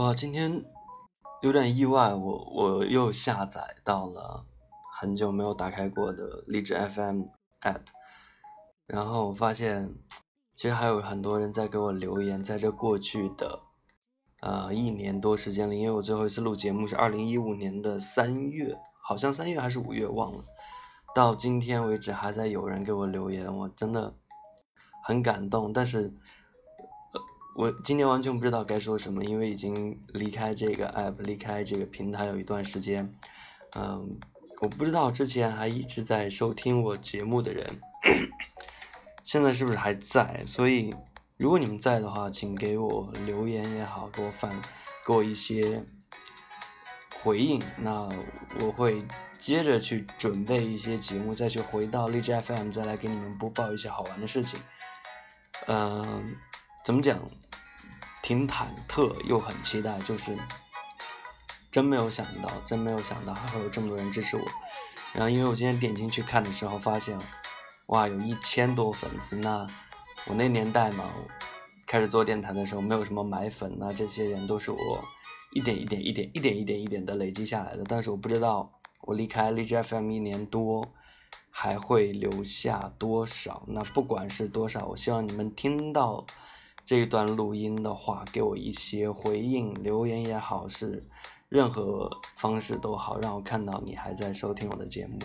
哇，今天有点意外，我我又下载到了很久没有打开过的荔枝 FM app，然后我发现其实还有很多人在给我留言，在这过去的呃一年多时间里，因为我最后一次录节目是二零一五年的三月，好像三月还是五月忘了，到今天为止还在有人给我留言，我真的很感动，但是。我今天完全不知道该说什么，因为已经离开这个 app，离开这个平台有一段时间。嗯，我不知道之前还一直在收听我节目的人，现在是不是还在？所以，如果你们在的话，请给我留言也好，给我反，给我一些回应。那我会接着去准备一些节目，再去回到荔枝 FM，再来给你们播报一些好玩的事情。嗯。怎么讲？挺忐忑又很期待，就是真没有想到，真没有想到还会有这么多人支持我。然后，因为我今天点进去看的时候，发现哇，有一千多粉丝。那我那年代嘛，开始做电台的时候，没有什么买粉那这些人都是我一点一点、一点一点、一点一点的累积下来的。但是我不知道，我离开荔枝 FM 一年多，还会留下多少？那不管是多少，我希望你们听到。这一段录音的话，给我一些回应，留言也好，是任何方式都好，让我看到你还在收听我的节目。